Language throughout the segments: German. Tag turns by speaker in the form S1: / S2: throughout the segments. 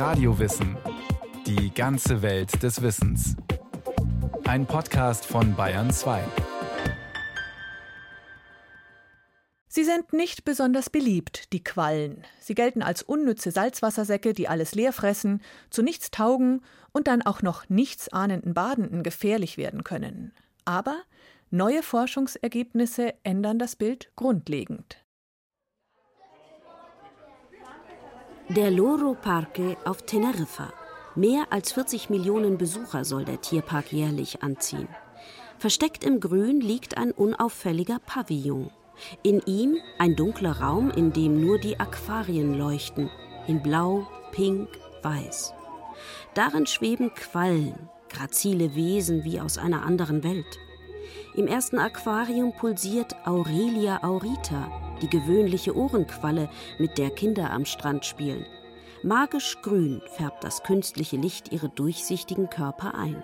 S1: Radiowissen. Die ganze Welt des Wissens. Ein Podcast von Bayern 2.
S2: Sie sind nicht besonders beliebt, die Quallen. Sie gelten als unnütze Salzwassersäcke, die alles leer fressen, zu nichts taugen und dann auch noch nichtsahnenden Badenden gefährlich werden können. Aber neue Forschungsergebnisse ändern das Bild grundlegend.
S3: Der Loro Parque auf Teneriffa. Mehr als 40 Millionen Besucher soll der Tierpark jährlich anziehen. Versteckt im Grün liegt ein unauffälliger Pavillon. In ihm ein dunkler Raum, in dem nur die Aquarien leuchten, in Blau, Pink, Weiß. Darin schweben Quallen, grazile Wesen wie aus einer anderen Welt. Im ersten Aquarium pulsiert Aurelia aurita, die gewöhnliche Ohrenqualle, mit der Kinder am Strand spielen. Magisch grün färbt das künstliche Licht ihre durchsichtigen Körper ein.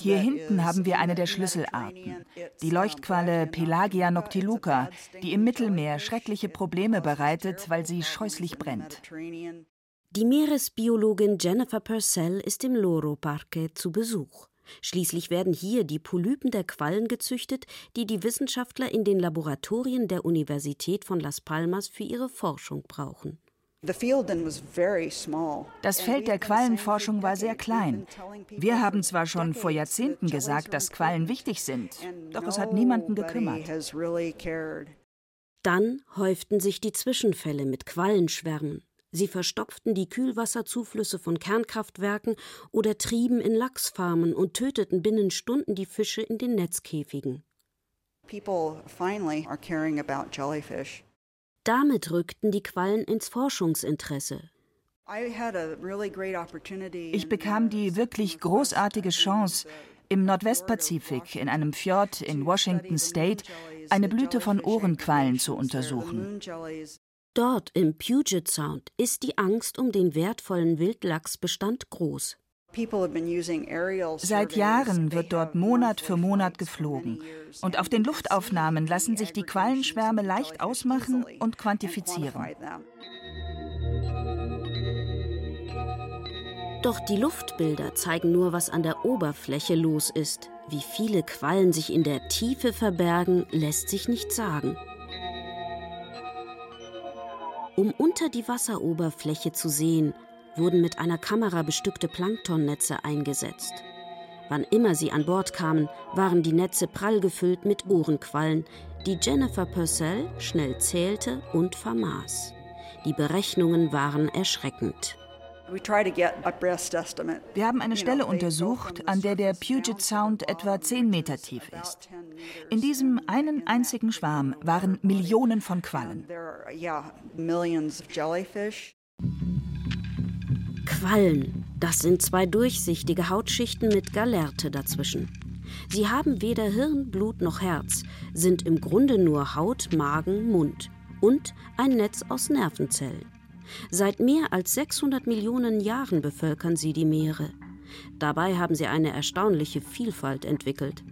S4: Hier hinten haben wir eine der Schlüsselarten, die Leuchtqualle Pelagia noctiluca, die im Mittelmeer schreckliche Probleme bereitet, weil sie scheußlich brennt.
S3: Die Meeresbiologin Jennifer Purcell ist im Loro Parque zu Besuch. Schließlich werden hier die Polypen der Quallen gezüchtet, die die Wissenschaftler in den Laboratorien der Universität von Las Palmas für ihre Forschung brauchen.
S4: Das Feld der Quallenforschung war sehr klein. Wir haben zwar schon vor Jahrzehnten gesagt, dass Quallen wichtig sind, doch es hat niemanden gekümmert.
S3: Dann häuften sich die Zwischenfälle mit Quallenschwärmen. Sie verstopften die Kühlwasserzuflüsse von Kernkraftwerken oder trieben in Lachsfarmen und töteten binnen Stunden die Fische in den Netzkäfigen. People finally are caring about jellyfish. Damit rückten die Quallen ins Forschungsinteresse.
S4: Ich bekam die wirklich großartige Chance, im Nordwestpazifik in einem Fjord in Washington State eine Blüte von Ohrenquallen zu untersuchen.
S3: Dort im Puget Sound ist die Angst um den wertvollen Wildlachsbestand groß.
S4: Seit Jahren wird dort Monat für Monat geflogen. Und auf den Luftaufnahmen lassen sich die Quallenschwärme leicht ausmachen und quantifizieren.
S3: Doch die Luftbilder zeigen nur, was an der Oberfläche los ist. Wie viele Quallen sich in der Tiefe verbergen, lässt sich nicht sagen. Um unter die Wasseroberfläche zu sehen, wurden mit einer Kamera bestückte Planktonnetze eingesetzt. Wann immer sie an Bord kamen, waren die Netze prall gefüllt mit Ohrenquallen, die Jennifer Purcell schnell zählte und vermaß. Die Berechnungen waren erschreckend.
S4: Wir haben eine Stelle untersucht, an der der Puget Sound etwa 10 Meter tief ist. In diesem einen einzigen Schwarm waren Millionen von Quallen.
S3: Quallen, das sind zwei durchsichtige Hautschichten mit Galerte dazwischen. Sie haben weder Hirn, Blut noch Herz, sind im Grunde nur Haut, Magen, Mund und ein Netz aus Nervenzellen. Seit mehr als 600 Millionen Jahren bevölkern sie die Meere. Dabei haben sie eine erstaunliche Vielfalt entwickelt.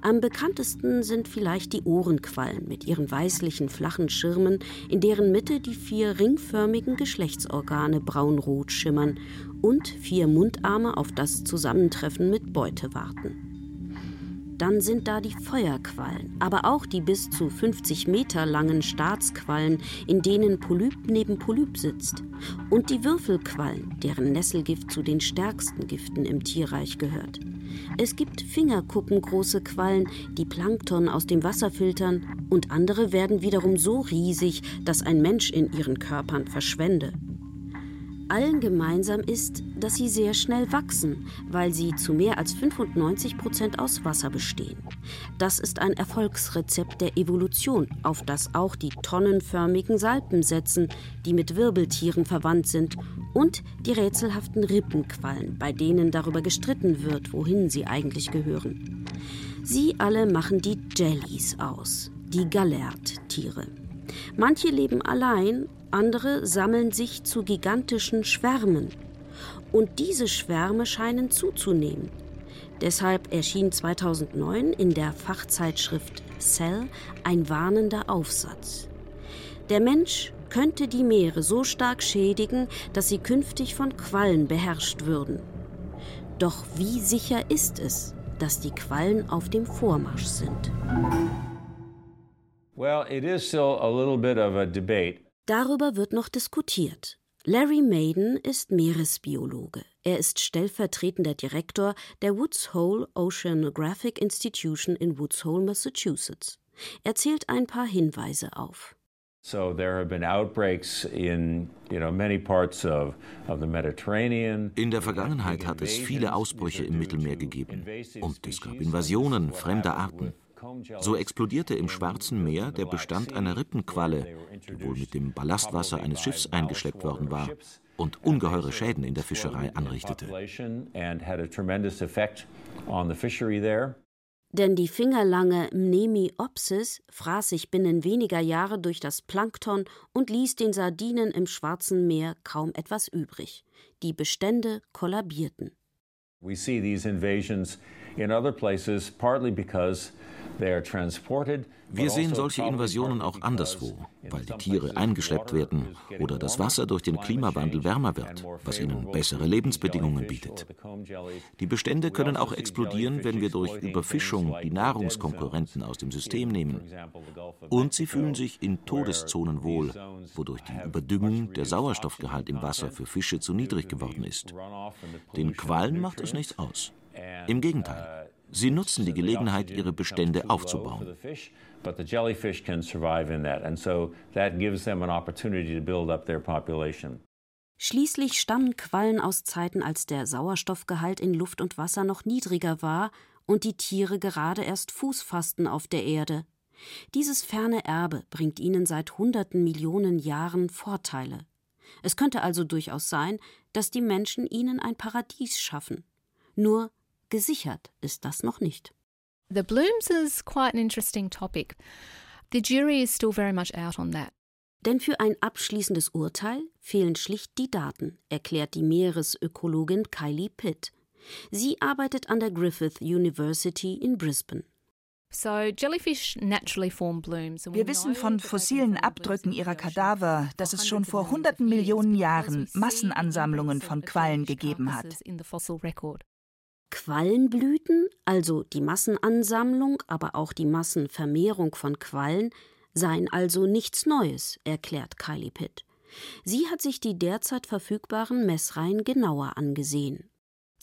S3: Am bekanntesten sind vielleicht die Ohrenquallen mit ihren weißlichen flachen Schirmen, in deren Mitte die vier ringförmigen Geschlechtsorgane braunrot schimmern und vier Mundarme auf das Zusammentreffen mit Beute warten. Dann sind da die Feuerquallen, aber auch die bis zu 50 Meter langen Staatsquallen, in denen Polyp neben Polyp sitzt. Und die Würfelquallen, deren Nesselgift zu den stärksten Giften im Tierreich gehört. Es gibt fingerkuppengroße Quallen, die Plankton aus dem Wasser filtern, und andere werden wiederum so riesig, dass ein Mensch in ihren Körpern verschwende. Allen gemeinsam ist, dass sie sehr schnell wachsen, weil sie zu mehr als 95 Prozent aus Wasser bestehen. Das ist ein Erfolgsrezept der Evolution, auf das auch die tonnenförmigen Salpen setzen, die mit Wirbeltieren verwandt sind, und die rätselhaften Rippenquallen, bei denen darüber gestritten wird, wohin sie eigentlich gehören. Sie alle machen die Jellies aus, die Galert-Tiere. Manche leben allein, andere sammeln sich zu gigantischen Schwärmen. Und diese Schwärme scheinen zuzunehmen. Deshalb erschien 2009 in der Fachzeitschrift Cell ein warnender Aufsatz. Der Mensch könnte die Meere so stark schädigen, dass sie künftig von Quallen beherrscht würden. Doch wie sicher ist es, dass die Quallen auf dem Vormarsch sind?
S5: Well, it is still a little bit of a debate.
S3: Darüber wird noch diskutiert. Larry Maiden ist Meeresbiologe. Er ist stellvertretender Direktor der Woods Hole Oceanographic Institution in Woods Hole, Massachusetts. Er zählt ein paar Hinweise auf.
S5: So there have been outbreaks in, you know, many parts of, of the Mediterranean.
S6: In der Vergangenheit hat es viele Ausbrüche im Mittelmeer gegeben und es gab Invasionen fremder Arten. So explodierte im Schwarzen Meer der Bestand einer Rippenqualle, die wohl mit dem Ballastwasser eines Schiffs eingeschleppt worden war und ungeheure Schäden in der Fischerei anrichtete.
S3: Denn die fingerlange Mnemiopsis fraß sich binnen weniger Jahre durch das Plankton und ließ den Sardinen im Schwarzen Meer kaum etwas übrig. Die Bestände kollabierten.
S5: We see these invasions in other places partly because
S6: wir sehen solche Invasionen auch anderswo, weil die Tiere eingeschleppt werden oder das Wasser durch den Klimawandel wärmer wird, was ihnen bessere Lebensbedingungen bietet. Die Bestände können auch explodieren, wenn wir durch Überfischung die Nahrungskonkurrenten aus dem System nehmen. Und sie fühlen sich in Todeszonen wohl, wodurch die Überdüngung der Sauerstoffgehalt im Wasser für Fische zu niedrig geworden ist. Den Quallen macht es nichts aus. Im Gegenteil. Sie nutzen die Gelegenheit, ihre Bestände aufzubauen.
S3: Schließlich stammen Quallen aus Zeiten, als der Sauerstoffgehalt in Luft und Wasser noch niedriger war und die Tiere gerade erst Fuß fassten auf der Erde. Dieses ferne Erbe bringt ihnen seit hunderten Millionen Jahren Vorteile. Es könnte also durchaus sein, dass die Menschen ihnen ein Paradies schaffen. Nur Gesichert ist das noch nicht.
S7: The blooms is quite an interesting topic. The jury is still very much out on that.
S3: Denn für ein abschließendes Urteil fehlen schlicht die Daten, erklärt die Meeresökologin Kylie Pitt. Sie arbeitet an der Griffith University in Brisbane.
S7: Wir
S4: wissen von fossilen Abdrücken ihrer Kadaver, dass es schon vor hunderten Millionen Jahren Massenansammlungen von Quallen gegeben hat.
S3: Quallenblüten, also die Massenansammlung, aber auch die Massenvermehrung von Quallen, seien also nichts Neues, erklärt Kylie Pitt. Sie hat sich die derzeit verfügbaren Messreihen genauer angesehen.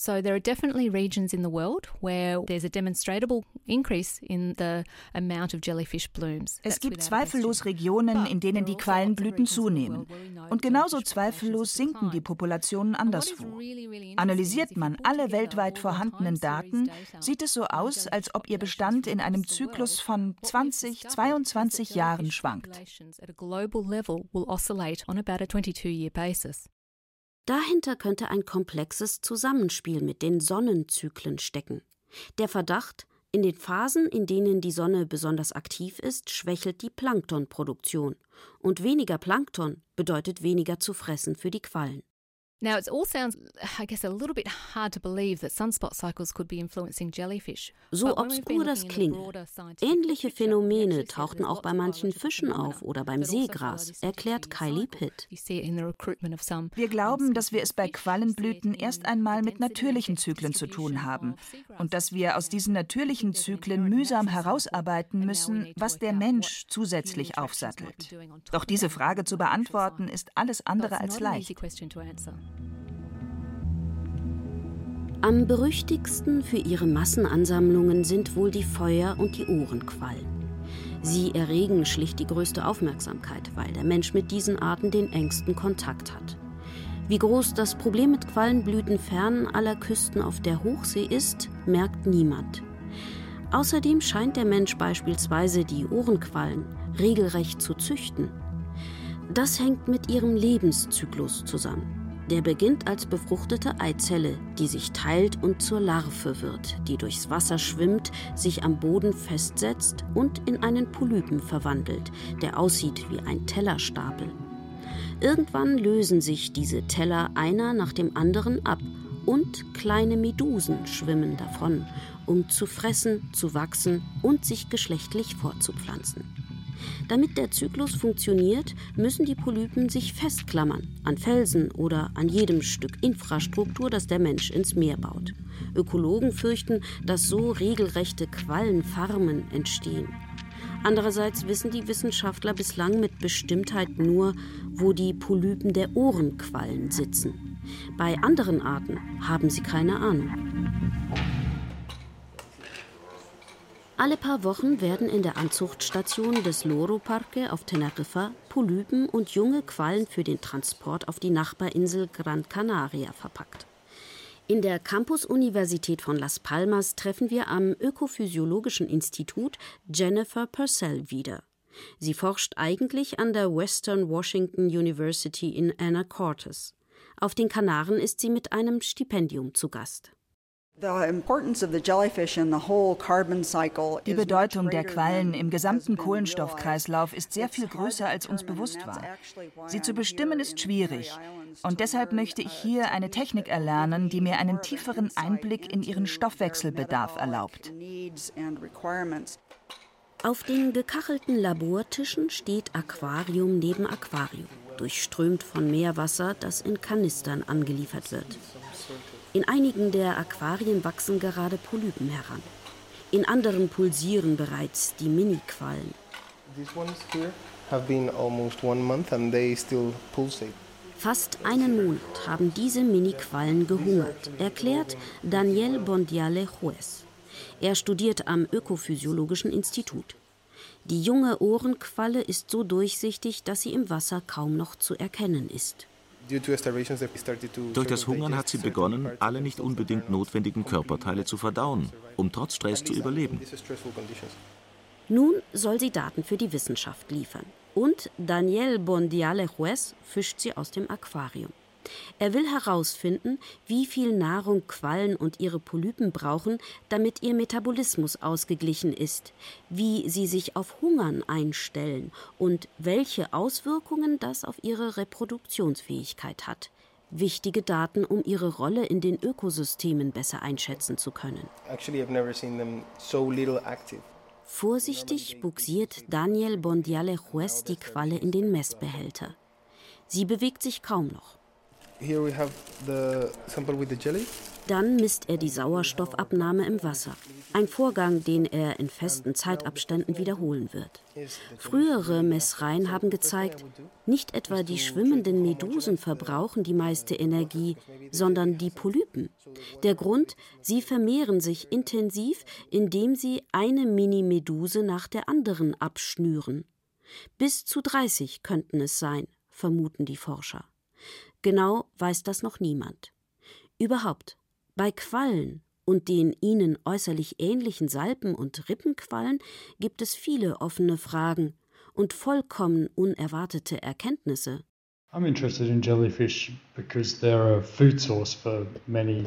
S7: So there are definitely regions in the world where there's a demonstrable increase in the amount of jellyfish blooms.
S4: Es gibt zweifellos Regionen, in denen die also Quallenblüten zunehmen. Und genauso zweifellos sinken die Populationen anderswo. Analysiert man alle weltweit vorhandenen Daten, sieht es so aus, als ob ihr Bestand in einem Zyklus von 20, 22 Jahren schwankt.
S3: Dahinter könnte ein komplexes Zusammenspiel mit den Sonnenzyklen stecken. Der Verdacht, in den Phasen, in denen die Sonne besonders aktiv ist, schwächelt die Planktonproduktion. Und weniger Plankton bedeutet weniger zu fressen für die Quallen.
S7: Now, it all sounds, I guess, a little bit hard to believe that sunspot cycles could be influencing jellyfish.
S3: So obskur das klingt. Ähnliche Phänomene tauchten auch bei manchen Fischen auf oder beim also Seegras, erklärt Kylie Pitt.
S4: Wir glauben, dass wir es bei Quallenblüten erst einmal mit natürlichen Zyklen zu tun haben und dass wir aus diesen natürlichen Zyklen mühsam herausarbeiten müssen, was der Mensch zusätzlich aufsattelt. Doch diese Frage zu beantworten ist alles andere als leicht.
S3: Am berüchtigsten für ihre Massenansammlungen sind wohl die Feuer- und die Ohrenquallen. Sie erregen schlicht die größte Aufmerksamkeit, weil der Mensch mit diesen Arten den engsten Kontakt hat. Wie groß das Problem mit Quallenblüten fern aller Küsten auf der Hochsee ist, merkt niemand. Außerdem scheint der Mensch beispielsweise die Ohrenquallen regelrecht zu züchten. Das hängt mit ihrem Lebenszyklus zusammen. Der beginnt als befruchtete Eizelle, die sich teilt und zur Larve wird, die durchs Wasser schwimmt, sich am Boden festsetzt und in einen Polypen verwandelt, der aussieht wie ein Tellerstapel. Irgendwann lösen sich diese Teller einer nach dem anderen ab Und kleine Medusen schwimmen davon, um zu fressen, zu wachsen und sich geschlechtlich fortzupflanzen. Damit der Zyklus funktioniert, müssen die Polypen sich festklammern an Felsen oder an jedem Stück Infrastruktur, das der Mensch ins Meer baut. Ökologen fürchten, dass so regelrechte Quallenfarmen entstehen. Andererseits wissen die Wissenschaftler bislang mit Bestimmtheit nur, wo die Polypen der Ohrenquallen sitzen. Bei anderen Arten haben sie keine Ahnung. Alle paar Wochen werden in der Anzuchtstation des Loro Parque auf Teneriffa Polypen und junge Quallen für den Transport auf die Nachbarinsel Gran Canaria verpackt. In der Campus-Universität von Las Palmas treffen wir am Ökophysiologischen Institut Jennifer Purcell wieder. Sie forscht eigentlich an der Western Washington University in Anacortes. Auf den Kanaren ist sie mit einem Stipendium zu Gast.
S4: Die Bedeutung der Quallen im gesamten Kohlenstoffkreislauf ist sehr viel größer, als uns bewusst war. Sie zu bestimmen ist schwierig. Und deshalb möchte ich hier eine Technik erlernen, die mir einen tieferen Einblick in ihren Stoffwechselbedarf erlaubt.
S3: Auf den gekachelten Labortischen steht Aquarium neben Aquarium, durchströmt von Meerwasser, das in Kanistern angeliefert wird. In einigen der Aquarien wachsen gerade Polypen heran. In anderen pulsieren bereits die Mini-Quallen. Fast einen Monat haben diese Mini-Quallen gehungert, erklärt Daniel Bondiale Juez. Er studiert am Ökophysiologischen Institut. Die junge Ohrenqualle ist so durchsichtig, dass sie im Wasser kaum noch zu erkennen ist.
S6: Durch das Hungern hat sie begonnen, alle nicht unbedingt notwendigen Körperteile zu verdauen, um trotz Stress zu überleben.
S3: Nun soll sie Daten für die Wissenschaft liefern. Und Daniel Bondiale Juez fischt sie aus dem Aquarium. Er will herausfinden, wie viel Nahrung Quallen und ihre Polypen brauchen, damit ihr Metabolismus ausgeglichen ist, wie sie sich auf Hungern einstellen und welche Auswirkungen das auf ihre Reproduktionsfähigkeit hat. Wichtige Daten, um ihre Rolle in den Ökosystemen besser einschätzen zu können. Vorsichtig buxiert Daniel Bondiale Juez die Qualle in den Messbehälter. Sie bewegt sich kaum noch. Dann misst er die Sauerstoffabnahme im Wasser. Ein Vorgang, den er in festen Zeitabständen wiederholen wird. Frühere Messreihen haben gezeigt, nicht etwa die schwimmenden Medusen verbrauchen die meiste Energie, sondern die Polypen. Der Grund, sie vermehren sich intensiv, indem sie eine Mini-Meduse nach der anderen abschnüren. Bis zu 30 könnten es sein, vermuten die Forscher. Genau weiß das noch niemand. Überhaupt, bei Quallen und den ihnen äußerlich ähnlichen Salpen- und Rippenquallen gibt es viele offene Fragen und vollkommen unerwartete Erkenntnisse. I'm interested in jellyfish because they're a food source for many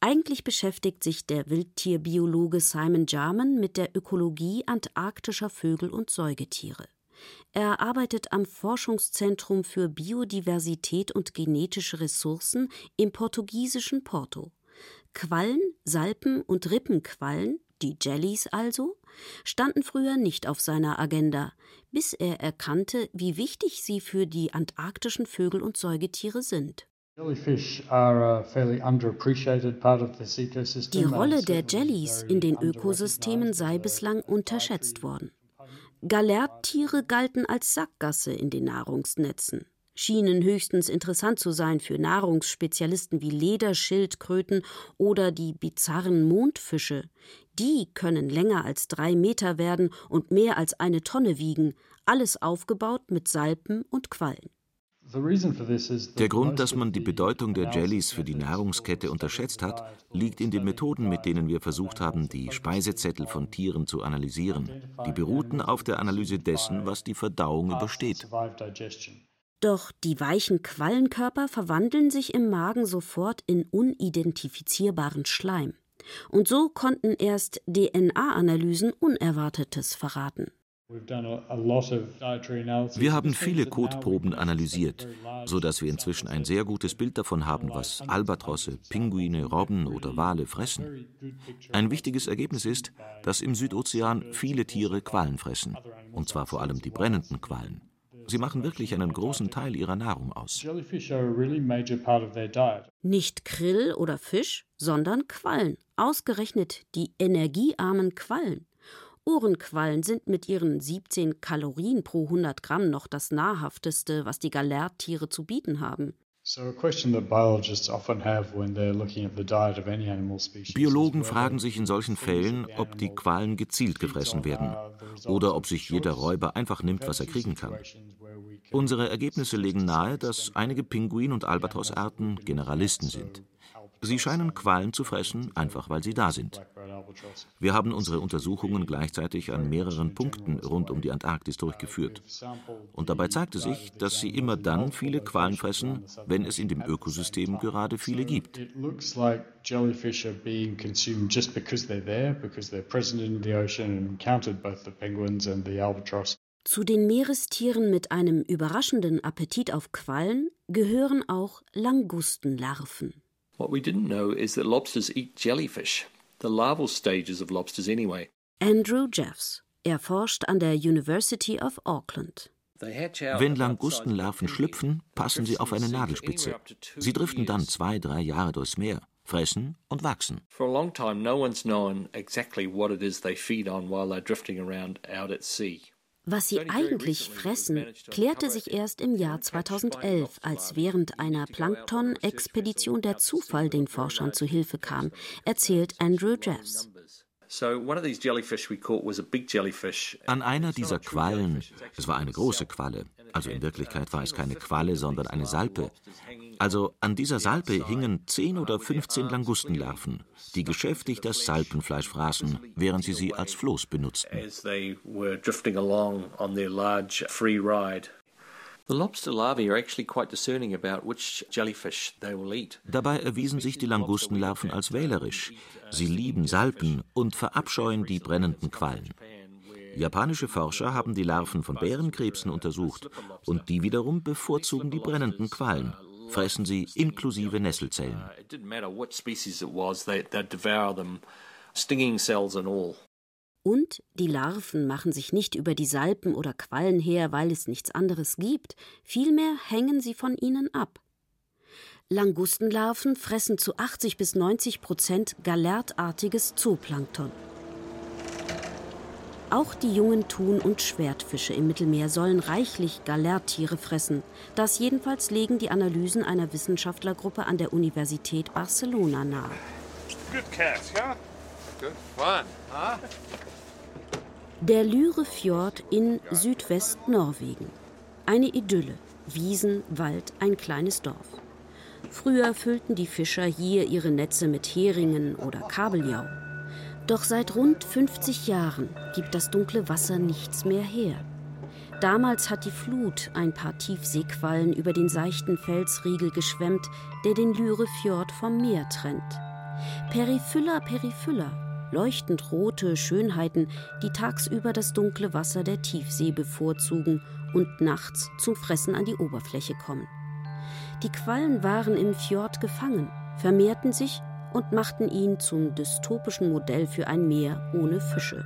S3: eigentlich beschäftigt sich der Wildtierbiologe Simon Jarman mit der Ökologie antarktischer Vögel und Säugetiere. Er arbeitet am Forschungszentrum für Biodiversität und genetische Ressourcen im portugiesischen Porto. Quallen, Salpen und Rippenquallen, die Jellies also, standen früher nicht auf seiner Agenda, bis er erkannte, wie wichtig sie für die antarktischen Vögel und Säugetiere sind. Die Rolle der Jellies in den Ökosystemen sei bislang unterschätzt worden. Galerttiere galten als Sackgasse in den Nahrungsnetzen, schienen höchstens interessant zu sein für Nahrungsspezialisten wie Lederschildkröten oder die bizarren Mondfische. Die können länger als drei Meter werden und mehr als eine Tonne wiegen, alles aufgebaut mit Salpen und Quallen.
S6: Der Grund, dass man die Bedeutung der Jellies für die Nahrungskette unterschätzt hat, liegt in den Methoden, mit denen wir versucht haben, die Speisezettel von Tieren zu analysieren. Die beruhten auf der Analyse dessen, was die Verdauung übersteht.
S3: Doch die weichen Quallenkörper verwandeln sich im Magen sofort in unidentifizierbaren Schleim. Und so konnten erst DNA-Analysen Unerwartetes verraten.
S6: Wir haben viele Kotproben analysiert, sodass wir inzwischen ein sehr gutes Bild davon haben, was Albatrosse, Pinguine, Robben oder Wale fressen. Ein wichtiges Ergebnis ist, dass im Südozean viele Tiere Quallen fressen, und zwar vor allem die brennenden Quallen. Sie machen wirklich einen großen Teil ihrer Nahrung aus.
S3: Nicht Krill oder Fisch, sondern Quallen. Ausgerechnet die energiearmen Quallen. Ohrenquallen sind mit ihren 17 Kalorien pro 100 Gramm noch das nahrhafteste, was die Galertiere zu bieten haben.
S6: Biologen fragen sich in solchen Fällen, ob die Quallen gezielt gefressen werden oder ob sich jeder Räuber einfach nimmt, was er kriegen kann. Unsere Ergebnisse legen nahe, dass einige Pinguin- und Albatrossarten Generalisten sind. Sie scheinen Quallen zu fressen, einfach weil sie da sind. Wir haben unsere Untersuchungen gleichzeitig an mehreren Punkten rund um die Antarktis durchgeführt. Und dabei zeigte sich, dass sie immer dann viele Quallen fressen, wenn es in dem Ökosystem gerade viele gibt.
S3: Zu den Meerestieren mit einem überraschenden Appetit auf Quallen gehören auch Langustenlarven. What we didn't know is that lobsters eat jellyfish, the larval stages of lobsters anyway. Andrew Jeffs. Er forscht an der University of Auckland.
S6: Wenn Langustenlarven schlüpfen, passen sie auf eine Nadelspitze. Sie driften dann zwei, drei Jahre durchs Meer, fressen und wachsen. For a long time, no one's known exactly what it is they feed on while they're drifting around out at sea.
S3: Was sie eigentlich fressen, klärte sich erst im Jahr 2011, als während einer Plankton-Expedition der Zufall den Forschern zu Hilfe kam, erzählt Andrew Jeffs.
S6: An einer dieser Quallen, es war eine große Qualle, also in Wirklichkeit war es keine Qualle, sondern eine Salpe. Also an dieser Salpe hingen 10 oder 15 Langustenlarven, die geschäftig das Salpenfleisch fraßen, während sie sie als Floß benutzten. Dabei erwiesen sich die Langustenlarven als wählerisch. Sie lieben Salpen und verabscheuen die brennenden Quallen. Japanische Forscher haben die Larven von Bärenkrebsen untersucht und die wiederum bevorzugen die brennenden Quallen, fressen sie inklusive Nesselzellen.
S3: Und die Larven machen sich nicht über die Salpen oder Quallen her, weil es nichts anderes gibt, vielmehr hängen sie von ihnen ab. Langustenlarven fressen zu 80 bis 90 Prozent galertartiges Zooplankton. Auch die jungen Thun- und Schwertfische im Mittelmeer sollen reichlich Galertiere fressen. Das jedenfalls legen die Analysen einer Wissenschaftlergruppe an der Universität Barcelona nahe. Der Lyre-Fjord in Südwest-Norwegen. Eine Idylle. Wiesen, Wald, ein kleines Dorf. Früher füllten die Fischer hier ihre Netze mit Heringen oder Kabeljau. Doch seit rund 50 Jahren gibt das dunkle Wasser nichts mehr her. Damals hat die Flut ein paar Tiefseequallen über den seichten Felsriegel geschwemmt, der den Lyrefjord vom Meer trennt. Periphylla periphylla, leuchtend rote Schönheiten, die tagsüber das dunkle Wasser der Tiefsee bevorzugen und nachts zum Fressen an die Oberfläche kommen. Die Quallen waren im Fjord gefangen, vermehrten sich und machten ihn zum dystopischen Modell für ein Meer ohne Fische.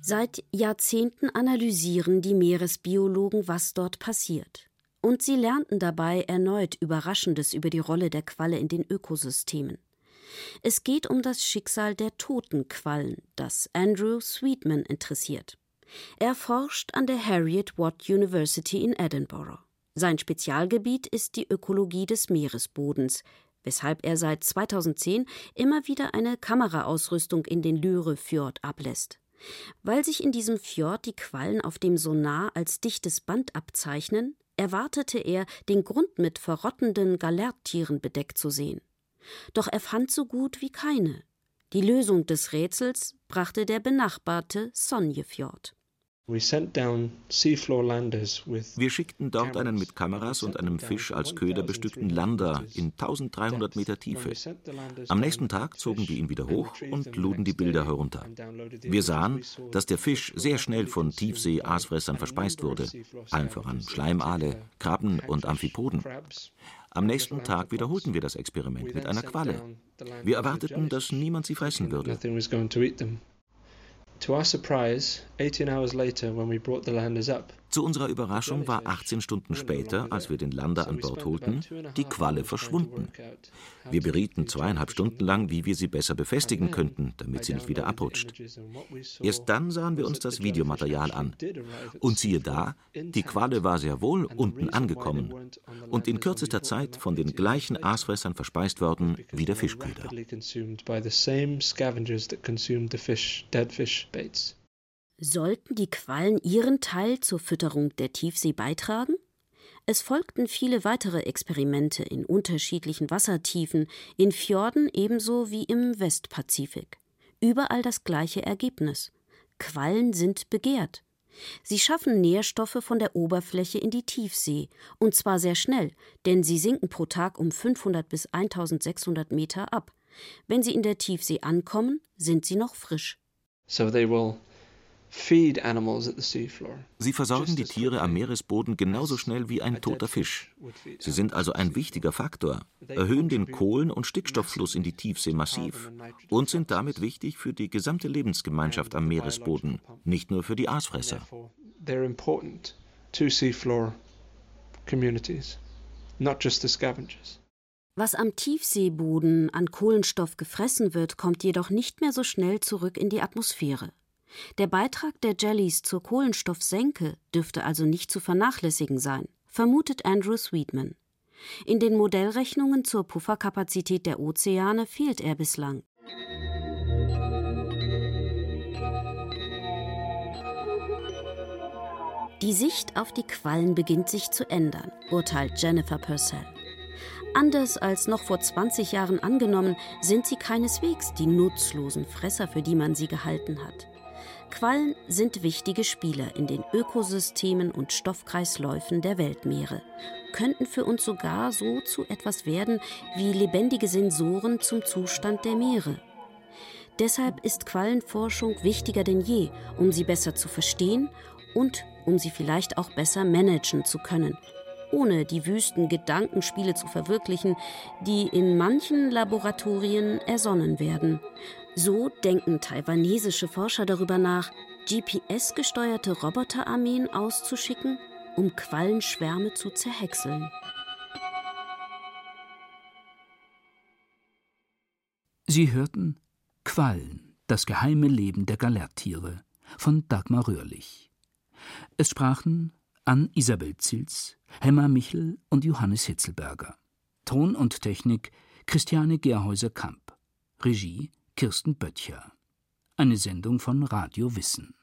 S3: Seit Jahrzehnten analysieren die Meeresbiologen, was dort passiert. Und sie lernten dabei erneut Überraschendes über die Rolle der Qualle in den Ökosystemen. Es geht um das Schicksal der toten Quallen, das Andrew Sweetman interessiert. Er forscht an der Harriet Watt University in Edinburgh. Sein Spezialgebiet ist die Ökologie des Meeresbodens, weshalb er seit 2010 immer wieder eine Kameraausrüstung in den Lyre-Fjord ablässt. Weil sich in diesem Fjord die Quallen auf dem Sonar als dichtes Band abzeichnen, erwartete er, den Grund mit verrottenden Galerttieren bedeckt zu sehen. Doch er fand so gut wie keine. Die Lösung des Rätsels brachte der benachbarte Sonjefjord.
S6: Wir schickten dort einen mit Kameras und einem Fisch als Köder bestückten Lander in 1300 Meter Tiefe. Am nächsten Tag zogen wir ihn wieder hoch und luden die Bilder herunter. Wir sahen, dass der Fisch sehr schnell von Tiefsee-Aasfressern verspeist wurde, allen voran Schleimale, Krabben und Amphipoden. Am nächsten Tag wiederholten wir das Experiment mit einer Qualle. Wir erwarteten, dass niemand sie fressen würde. To our surprise, 18 hours later, when we brought the landers up, zu unserer Überraschung war 18 Stunden später, als wir den Lander an Bord holten, die Qualle verschwunden. Wir berieten zweieinhalb Stunden lang, wie wir sie besser befestigen könnten, damit sie nicht wieder abrutscht. Erst dann sahen wir uns das Videomaterial an. Und siehe da, die Qualle war sehr wohl unten angekommen und in kürzester Zeit von den gleichen Aasfressern verspeist worden wie der Fischköder.
S3: Sollten die Quallen ihren Teil zur Fütterung der Tiefsee beitragen? Es folgten viele weitere Experimente in unterschiedlichen Wassertiefen, in Fjorden ebenso wie im Westpazifik. Überall das gleiche Ergebnis. Quallen sind begehrt. Sie schaffen Nährstoffe von der Oberfläche in die Tiefsee, und zwar sehr schnell, denn sie sinken pro Tag um 500 bis 1600 Meter ab. Wenn sie in der Tiefsee ankommen, sind sie noch frisch.
S6: So they will Sie versorgen die Tiere am Meeresboden genauso schnell wie ein toter Fisch. Sie sind also ein wichtiger Faktor, erhöhen den Kohlen- und Stickstofffluss in die Tiefsee massiv und sind damit wichtig für die gesamte Lebensgemeinschaft am Meeresboden, nicht nur für die Aasfresser.
S3: Was am Tiefseeboden an Kohlenstoff gefressen wird, kommt jedoch nicht mehr so schnell zurück in die Atmosphäre. Der Beitrag der Jellies zur Kohlenstoffsenke dürfte also nicht zu vernachlässigen sein, vermutet Andrew Sweetman. In den Modellrechnungen zur Pufferkapazität der Ozeane fehlt er bislang. Die Sicht auf die Quallen beginnt sich zu ändern, urteilt Jennifer Purcell. Anders als noch vor 20 Jahren angenommen, sind sie keineswegs die nutzlosen Fresser, für die man sie gehalten hat. Quallen sind wichtige Spieler in den Ökosystemen und Stoffkreisläufen der Weltmeere, könnten für uns sogar so zu etwas werden wie lebendige Sensoren zum Zustand der Meere. Deshalb ist Quallenforschung wichtiger denn je, um sie besser zu verstehen und um sie vielleicht auch besser managen zu können, ohne die wüsten Gedankenspiele zu verwirklichen, die in manchen Laboratorien ersonnen werden, so denken taiwanesische Forscher darüber nach, GPS-gesteuerte Roboterarmeen auszuschicken, um Quallenschwärme zu zerhäckseln.
S8: Sie hörten Quallen, das geheime Leben der Galertiere von Dagmar Röhrlich. Es sprachen Ann Isabel Zils, Hemmer Michel und Johannes Hitzelberger. Ton und Technik Christiane Gerhäuser-Kamp. Regie Kirsten Böttcher. Eine Sendung von Radio Wissen.